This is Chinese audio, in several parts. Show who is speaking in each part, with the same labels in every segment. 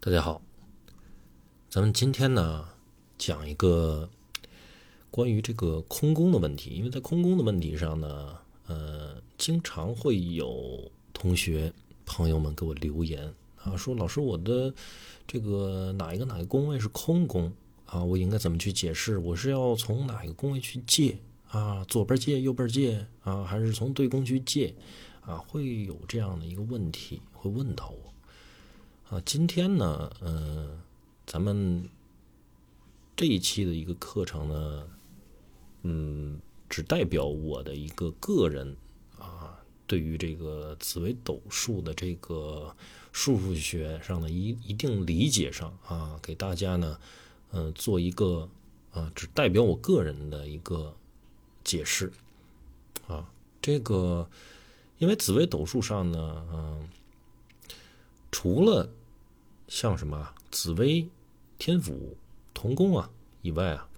Speaker 1: 大家好，咱们今天呢讲一个关于这个空宫的问题，因为在空宫的问题上呢，呃，经常会有同学朋友们给我留言啊，说老师我的这个哪一个哪个宫位是空宫啊，我应该怎么去解释？我是要从哪一个宫位去借啊？左边借，右边借啊？还是从对宫去借啊？会有这样的一个问题会问到我。啊，今天呢，嗯，咱们这一期的一个课程呢，嗯，只代表我的一个个人啊，对于这个紫微斗数的这个数数学上的一一定理解上啊，给大家呢，嗯，做一个啊，只代表我个人的一个解释啊，这个因为紫微斗数上呢，嗯，除了像什么紫薇、天府、同宫啊以外啊，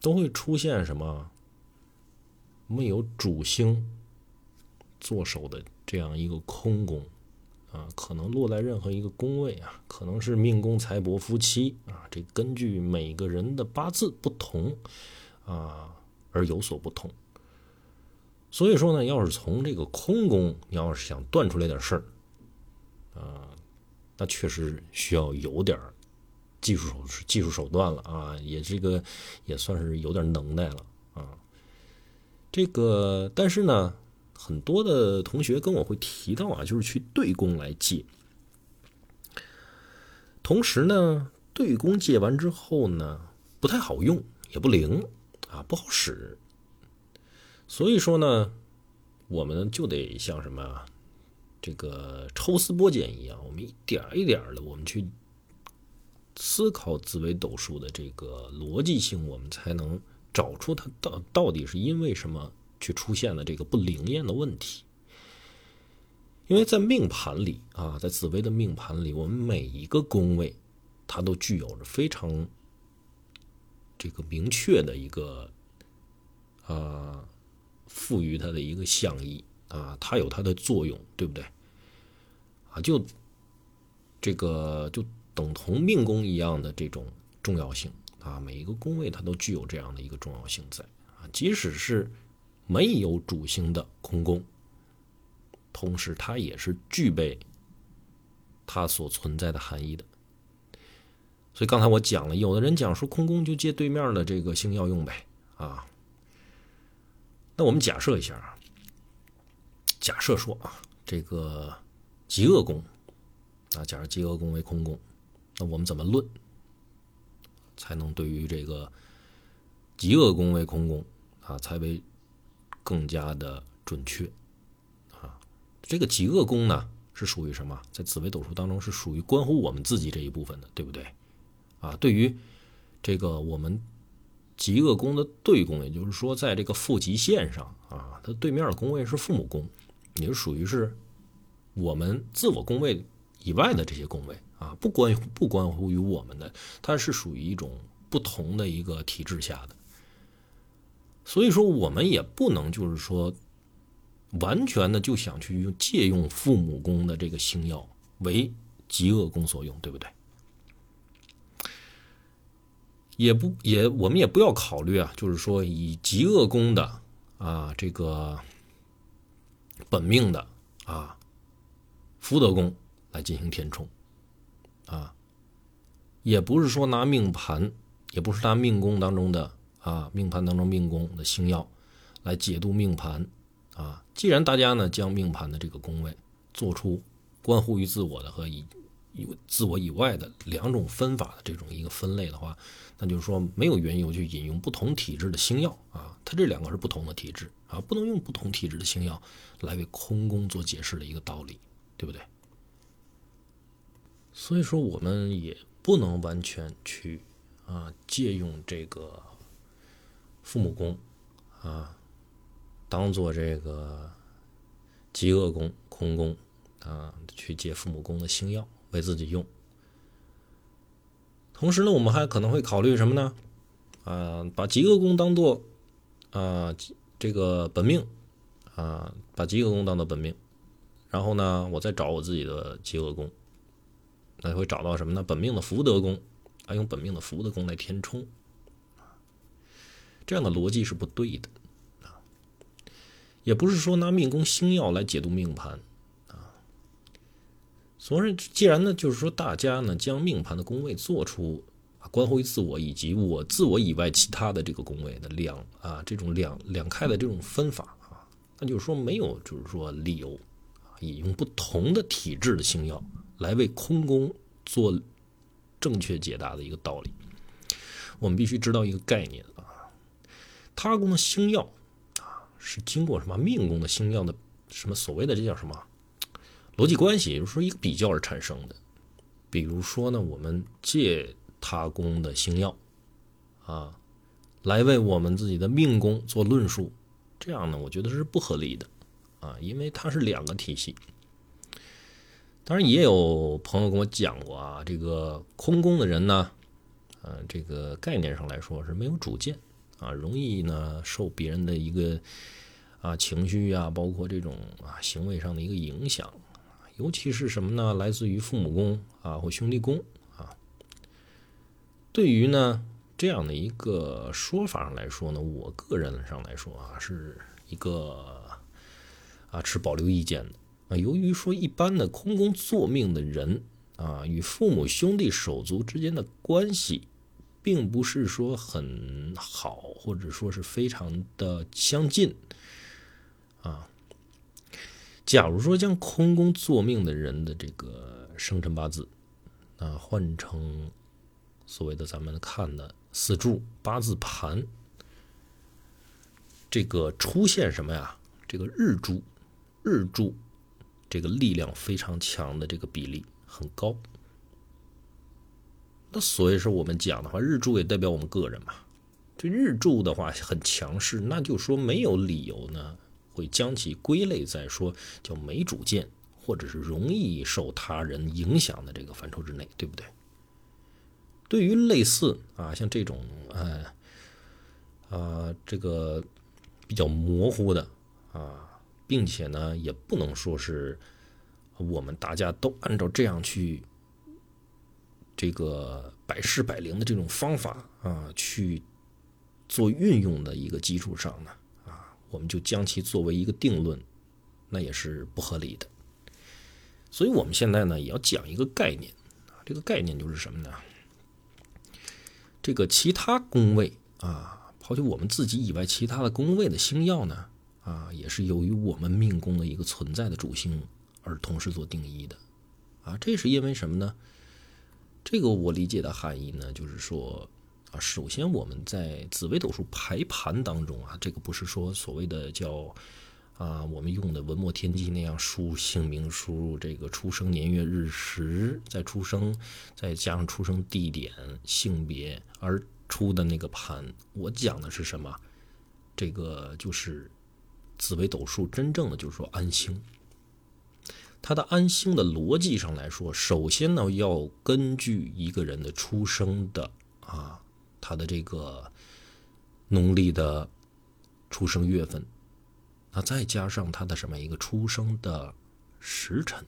Speaker 1: 都会出现什么没有主星坐守的这样一个空宫啊，可能落在任何一个宫位啊，可能是命宫、财帛、夫妻啊，这根据每个人的八字不同啊而有所不同。所以说呢，要是从这个空宫，你要是想断出来点事儿啊。那确实需要有点技术手技术手段了啊，也这个也算是有点能耐了啊。这个但是呢，很多的同学跟我会提到啊，就是去对宫来借。同时呢，对宫借完之后呢，不太好用，也不灵啊，不好使。所以说呢，我们就得像什么？这个抽丝剥茧一样，我们一点一点的，我们去思考紫微斗数的这个逻辑性，我们才能找出它到到底是因为什么去出现了这个不灵验的问题。因为在命盘里啊，在紫微的命盘里，我们每一个宫位，它都具有着非常这个明确的一个啊，赋予它的一个象意。啊，它有它的作用，对不对？啊，就这个就等同命宫一样的这种重要性啊，每一个宫位它都具有这样的一个重要性在啊，即使是没有主星的空宫，同时它也是具备它所存在的含义的。所以刚才我讲了，有的人讲说空宫就借对面的这个星耀用呗啊，那我们假设一下啊。假设说啊，这个极恶宫啊，假如极恶宫为空宫，那我们怎么论才能对于这个极恶宫为空宫啊，才为更加的准确啊？这个极恶宫呢，是属于什么？在紫微斗数当中是属于关乎我们自己这一部分的，对不对？啊，对于这个我们极恶宫的对宫，也就是说，在这个父极线上啊，它对面的宫位是父母宫。也是属于是我们自我宫位以外的这些宫位啊，不关不关乎于我们的，它是属于一种不同的一个体制下的。所以说，我们也不能就是说完全的就想去用借用父母宫的这个星耀为极恶宫所用，对不对？也不也我们也不要考虑啊，就是说以极恶宫的啊这个。本命的啊，福德宫来进行填充啊，也不是说拿命盘，也不是拿命宫当中的啊命盘当中命宫的星耀来解读命盘啊。既然大家呢将命盘的这个宫位做出关乎于自我的和以有自我以外的两种分法的这种一个分类的话，那就是说没有缘由去引用不同体质的星耀啊，它这两个是不同的体质。啊，不能用不同体质的星耀来为空宫做解释的一个道理，对不对？所以说，我们也不能完全去啊借用这个父母宫啊，当做这个极恶宫空宫啊去借父母宫的星耀为自己用。同时呢，我们还可能会考虑什么呢？啊，把极恶宫当做啊。这个本命啊，把极恶宫当做本命，然后呢，我再找我自己的极恶宫，那会找到什么呢？本命的福德宫，啊，用本命的福德宫来填充，这样的逻辑是不对的啊。也不是说拿命宫星耀来解读命盘。所以，既然呢，就是说大家呢将命盘的宫位做出啊观后于自我以及我自我以外其他的这个宫位的两啊这种两两开的这种分法啊，那就是说没有就是说理由啊引用不同的体质的星耀。来为空宫做正确解答的一个道理，我们必须知道一个概念啊，他宫的星耀啊是经过什么命宫的星耀的什么所谓的这叫什么逻辑关系，也就是说一个比较而产生的。比如说呢，我们借他宫的星耀啊来为我们自己的命宫做论述，这样呢，我觉得是不合理的啊，因为它是两个体系。当然也有朋友跟我讲过啊，这个空宫的人呢，呃，这个概念上来说是没有主见啊，容易呢受别人的一个啊情绪啊，包括这种啊行为上的一个影响，尤其是什么呢？来自于父母宫啊或兄弟宫啊。对于呢这样的一个说法上来说呢，我个人上来说啊，是一个啊持保留意见的。啊，由于说一般的空宫坐命的人啊，与父母兄弟手足之间的关系，并不是说很好，或者说是非常的相近啊。假如说将空宫坐命的人的这个生辰八字啊换成所谓的咱们看的四柱八字盘，这个出现什么呀？这个日柱，日柱。这个力量非常强的这个比例很高，那所以说我们讲的话，日柱也代表我们个人嘛。这日柱的话很强势，那就说没有理由呢，会将其归类在说叫没主见，或者是容易受他人影响的这个范畴之内，对不对？对于类似啊，像这种呃啊这个比较模糊的啊。并且呢，也不能说是我们大家都按照这样去这个百试百灵的这种方法啊去做运用的一个基础上呢，我们就将其作为一个定论，那也是不合理的。所以，我们现在呢，也要讲一个概念啊，这个概念就是什么呢？这个其他宫位啊，抛弃我们自己以外其他的宫位的星耀呢？啊，也是由于我们命宫的一个存在的主星而同时做定义的，啊，这是因为什么呢？这个我理解的含义呢，就是说，啊，首先我们在紫微斗数排盘当中啊，这个不是说所谓的叫啊，我们用的文墨天机那样输入姓名、输入这个出生年月日时，再出生，再加上出生地点、性别而出的那个盘。我讲的是什么？这个就是。紫微斗数真正的就是说安星，它的安星的逻辑上来说，首先呢要根据一个人的出生的啊，他的这个农历的出生月份，那再加上他的什么一个出生的时辰，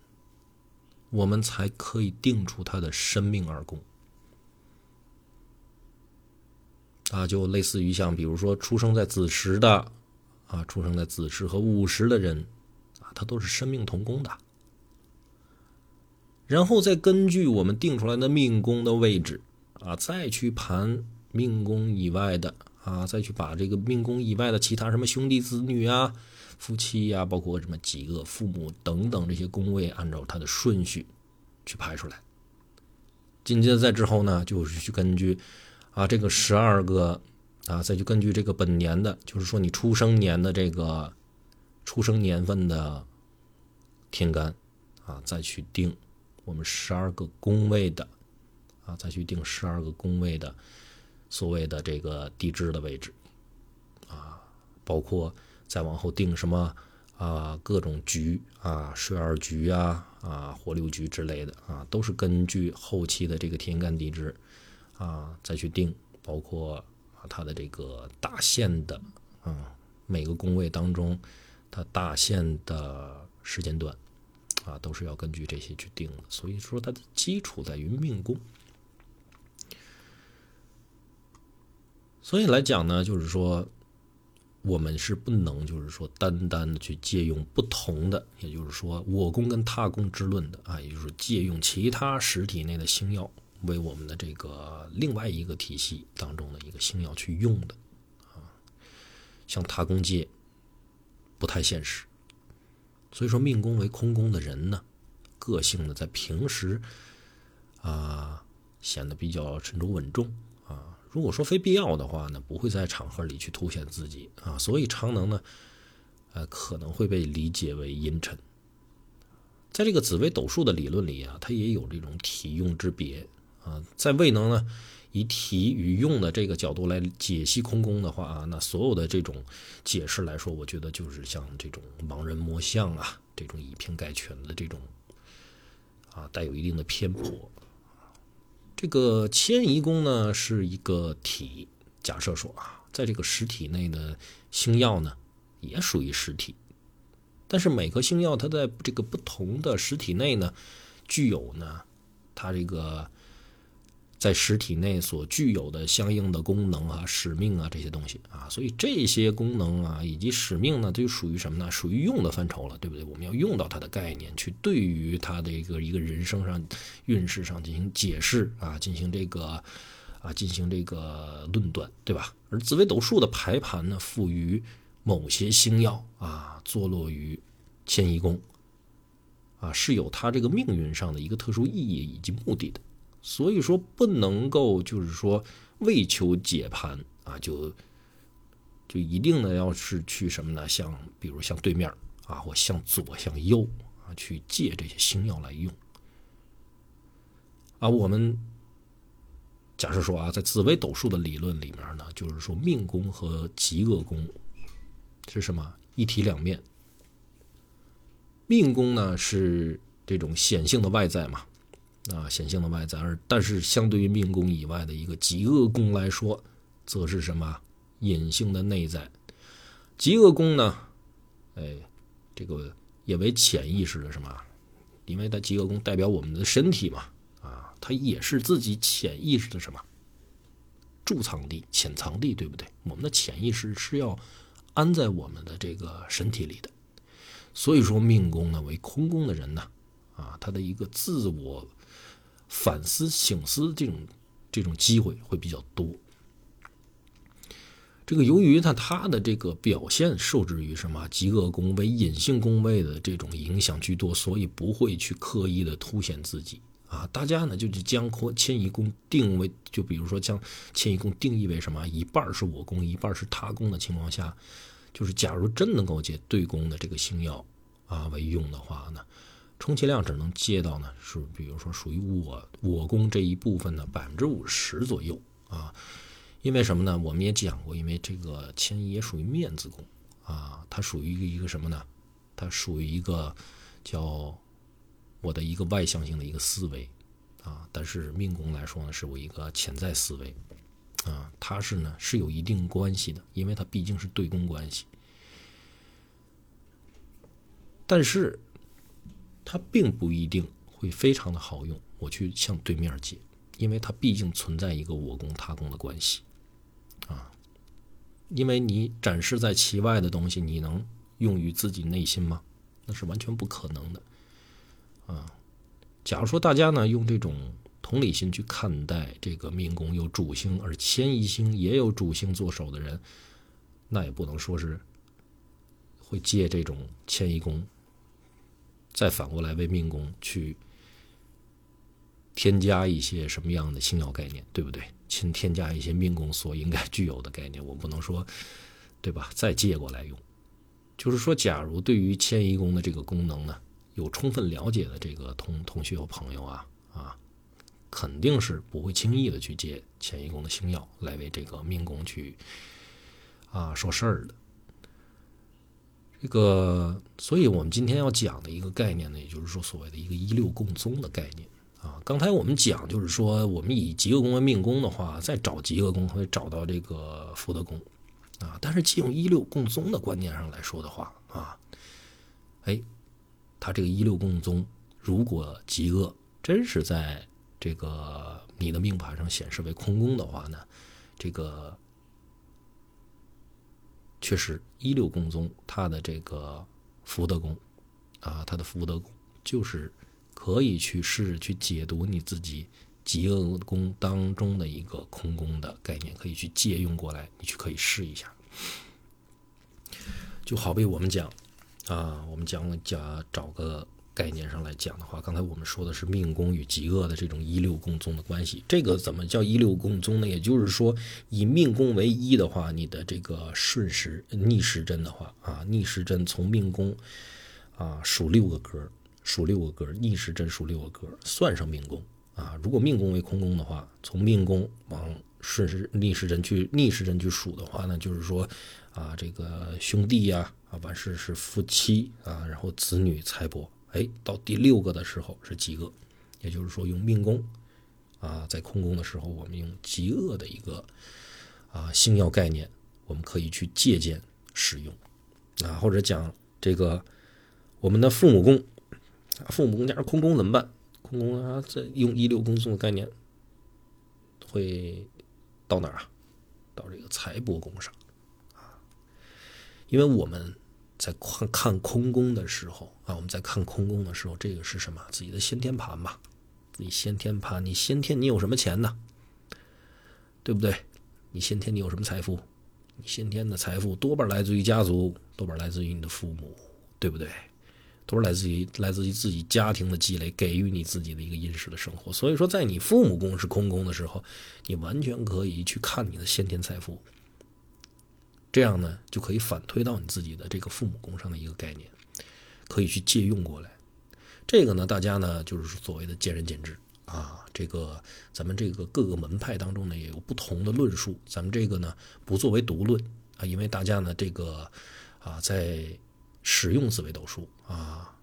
Speaker 1: 我们才可以定出他的生命二宫啊，就类似于像比如说出生在子时的。啊，出生在子时和午时的人，啊，他都是生命同宫的。然后再根据我们定出来的命宫的位置，啊，再去盘命宫以外的，啊，再去把这个命宫以外的其他什么兄弟子女啊、夫妻呀，包括什么几个父母等等这些宫位，按照它的顺序去排出来。紧接着在之后呢，就是去根据啊这个十二个。啊，再去根据这个本年的，就是说你出生年的这个出生年份的天干啊，再去定我们十二个宫位的啊，再去定十二个宫位的所谓的这个地支的位置啊，包括再往后定什么啊各种局啊，水二局啊啊火六局之类的啊，都是根据后期的这个天干地支啊再去定，包括。它的这个大限的，啊，每个宫位当中，它大限的时间段，啊，都是要根据这些去定的。所以说，它的基础在于命宫。所以来讲呢，就是说，我们是不能就是说单单的去借用不同的，也就是说我宫跟他宫之论的啊，也就是借用其他实体内的星耀为我们的这个另外一个体系当中的一个星耀去用的啊，像他宫借不太现实。所以说，命宫为空宫的人呢，个性呢在平时啊显得比较沉着稳重。如果说非必要的话呢，不会在场合里去凸显自己啊，所以常能呢，呃，可能会被理解为阴沉。在这个紫微斗数的理论里啊，它也有这种体用之别啊。在未能呢以体与用的这个角度来解析空宫的话啊，那所有的这种解释来说，我觉得就是像这种盲人摸象啊，这种以偏概全的这种啊，带有一定的偏颇。这个迁移宫呢是一个体，假设说啊，在这个实体内的星耀呢也属于实体，但是每颗星耀它在这个不同的实体内呢，具有呢它这个。在实体内所具有的相应的功能啊、使命啊这些东西啊，所以这些功能啊以及使命呢，就属于什么呢？属于用的范畴了，对不对？我们要用到它的概念，去对于它的一个一个人生上运势上进行解释啊，进行这个啊，进行这个论断，对吧？而紫微斗数的排盘呢，赋予某些星耀啊，坐落于迁移宫啊，是有它这个命运上的一个特殊意义以及目的的。所以说不能够就是说为求解盘啊，就就一定呢要是去什么呢？像比如像对面啊，或向左向右啊，去借这些星耀来用啊。我们假设说啊，在紫微斗数的理论里面呢，就是说命宫和极恶宫是什么一体两面。命宫呢是这种显性的外在嘛。啊，显性的外在，而但是相对于命宫以外的一个极恶宫来说，则是什么隐性的内在？极恶宫呢？哎，这个也为潜意识的什么？因为它极恶宫代表我们的身体嘛，啊，它也是自己潜意识的什么贮藏地、潜藏地，对不对？我们的潜意识是要安在我们的这个身体里的，所以说命宫呢为空宫的人呢，啊，他的一个自我。反思、醒思这种这种机会会比较多。这个由于呢，他的这个表现受制于什么极恶宫为隐性宫位的这种影响居多，所以不会去刻意的凸显自己啊。大家呢，就是将迁移宫定位，就比如说将迁移宫定义为什么一半是我宫，一半是他宫的情况下，就是假如真能够借对宫的这个星耀啊为用的话呢。充其量只能借到呢，是比如说属于我我宫这一部分的百分之五十左右啊，因为什么呢？我们也讲过，因为这个迁移也属于面子宫啊，它属于一个一个什么呢？它属于一个叫我的一个外向性的一个思维啊，但是命宫来说呢，是我一个潜在思维啊，它是呢是有一定关系的，因为它毕竟是对宫关系，但是。它并不一定会非常的好用，我去向对面借，因为它毕竟存在一个我攻他攻的关系，啊，因为你展示在其外的东西，你能用于自己内心吗？那是完全不可能的，啊，假如说大家呢用这种同理心去看待这个命宫有主星而迁移星也有主星做手的人，那也不能说是会借这种迁移宫。再反过来为命宫去添加一些什么样的星耀概念，对不对？请添加一些命宫所应该具有的概念，我不能说，对吧？再借过来用，就是说，假如对于迁移宫的这个功能呢，有充分了解的这个同同学和朋友啊啊，肯定是不会轻易的去借迁移宫的星耀来为这个命宫去啊说事儿的。这个，所以我们今天要讲的一个概念呢，也就是说，所谓的一个一六共宗的概念啊。刚才我们讲，就是说，我们以极恶宫为命宫的话，再找极恶宫会找到这个福德宫啊。但是，借用一六共宗的观念上来说的话啊，哎，他这个一六共宗如果极恶，真是在这个你的命盘上显示为空宫的话呢，这个确实一六宫中他的这个福德宫啊，他的福德宫就是可以去试着去解读你自己。极恶宫当中的一个空宫的概念，可以去借用过来，你去可以试一下。就好比我们讲啊，我们讲讲找个概念上来讲的话，刚才我们说的是命宫与极恶的这种一六宫中的关系。这个怎么叫一六宫中呢？也就是说，以命宫为一的话，你的这个顺时逆时针的话啊，逆时针从命宫啊数六个格，数六个格，逆时针数六个格，算上命宫。啊，如果命宫为空宫的话，从命宫往顺时逆时针去逆时针去数的话呢，就是说，啊，这个兄弟呀，啊，完事是夫妻啊，然后子女财帛，哎，到第六个的时候是极恶，也就是说用命宫，啊，在空宫的时候，我们用极恶的一个啊星耀概念，我们可以去借鉴使用，啊，或者讲这个我们的父母宫，父母宫加上空宫怎么办？空宫啊，这用一六宫中的概念，会到哪儿啊？到这个财帛宫上啊。因为我们在看看空宫的时候啊，我们在看空宫的时候，这个是什么？自己的先天盘嘛。你先天盘，你先天你有什么钱呢？对不对？你先天你有什么财富？你先天的财富多半来自于家族，多半来自于你的父母，对不对？都是来自于来自于自己家庭的积累，给予你自己的一个殷实的生活。所以说，在你父母宫是空宫的时候，你完全可以去看你的先天财富，这样呢就可以反推到你自己的这个父母宫上的一个概念，可以去借用过来。这个呢，大家呢就是所谓的见仁见智啊。这个咱们这个各个门派当中呢也有不同的论述，咱们这个呢不作为独论啊，因为大家呢这个啊在。使用紫微斗数啊，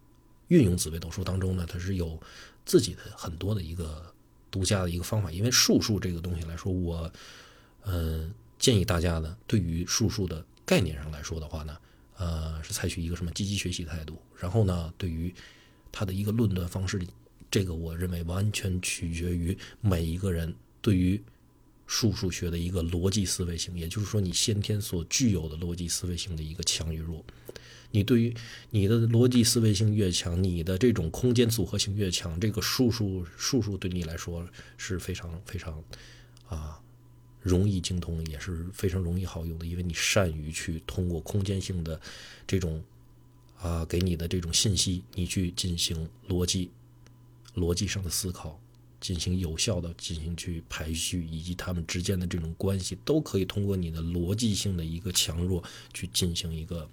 Speaker 1: 运用紫微斗数当中呢，它是有自己的很多的一个独家的一个方法。因为术数这个东西来说，我嗯建议大家呢，对于术数的概念上来说的话呢，呃，是采取一个什么积极学习态度。然后呢，对于它的一个论断方式，这个我认为完全取决于每一个人对于术数学的一个逻辑思维性，也就是说你先天所具有的逻辑思维性的一个强与弱。你对于你的逻辑思维性越强，你的这种空间组合性越强，这个数数数数对你来说是非常非常啊容易精通，也是非常容易好用的，因为你善于去通过空间性的这种啊给你的这种信息，你去进行逻辑逻辑上的思考，进行有效的进行去排序，以及它们之间的这种关系，都可以通过你的逻辑性的一个强弱去进行一个。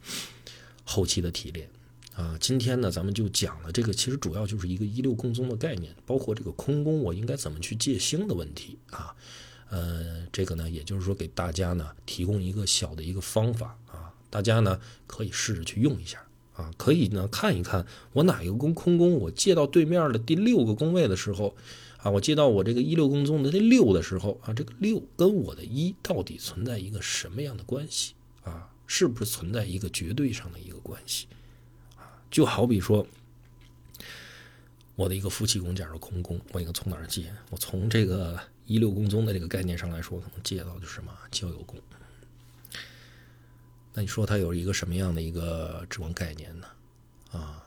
Speaker 1: 后期的提炼啊，今天呢，咱们就讲了这个，其实主要就是一个一六共宗的概念，包括这个空宫我应该怎么去借星的问题啊。呃，这个呢，也就是说给大家呢提供一个小的一个方法啊，大家呢可以试着去用一下啊，可以呢看一看我哪一个宫空宫，我借到对面的第六个宫位的时候啊，我借到我这个一六宫中的这六的时候啊，这个六跟我的一到底存在一个什么样的关系啊？是不是存在一个绝对上的一个关系啊？就好比说，我的一个夫妻宫假如空宫，我应该从哪儿借？我从这个一六宫中的这个概念上来说，可能借到就是什么交友宫。那你说它有一个什么样的一个指望概念呢？啊，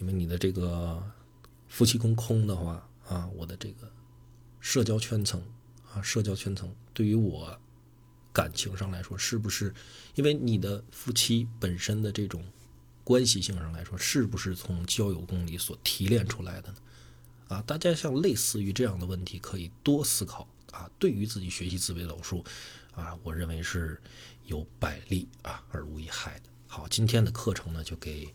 Speaker 1: 因为你的这个夫妻宫空的话啊，我的这个社交圈层啊，社交圈层对于我。感情上来说，是不是因为你的夫妻本身的这种关系性上来说，是不是从交友宫里所提炼出来的呢？啊，大家像类似于这样的问题，可以多思考啊。对于自己学习紫微斗数啊，我认为是有百利啊而无一害的。好，今天的课程呢，就给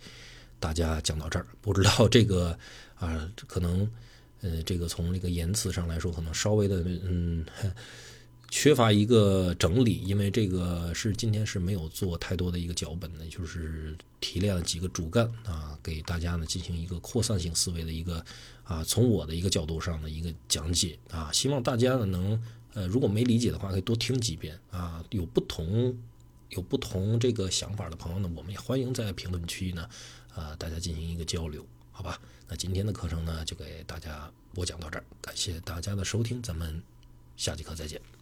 Speaker 1: 大家讲到这儿。不知道这个啊，可能呃，这个从这个言辞上来说，可能稍微的嗯。缺乏一个整理，因为这个是今天是没有做太多的一个脚本的，就是提炼了几个主干啊，给大家呢进行一个扩散性思维的一个啊，从我的一个角度上的一个讲解啊，希望大家呢能呃，如果没理解的话，可以多听几遍啊，有不同有不同这个想法的朋友呢，我们也欢迎在评论区呢啊，大家进行一个交流，好吧？那今天的课程呢，就给大家播讲到这儿，感谢大家的收听，咱们下节课再见。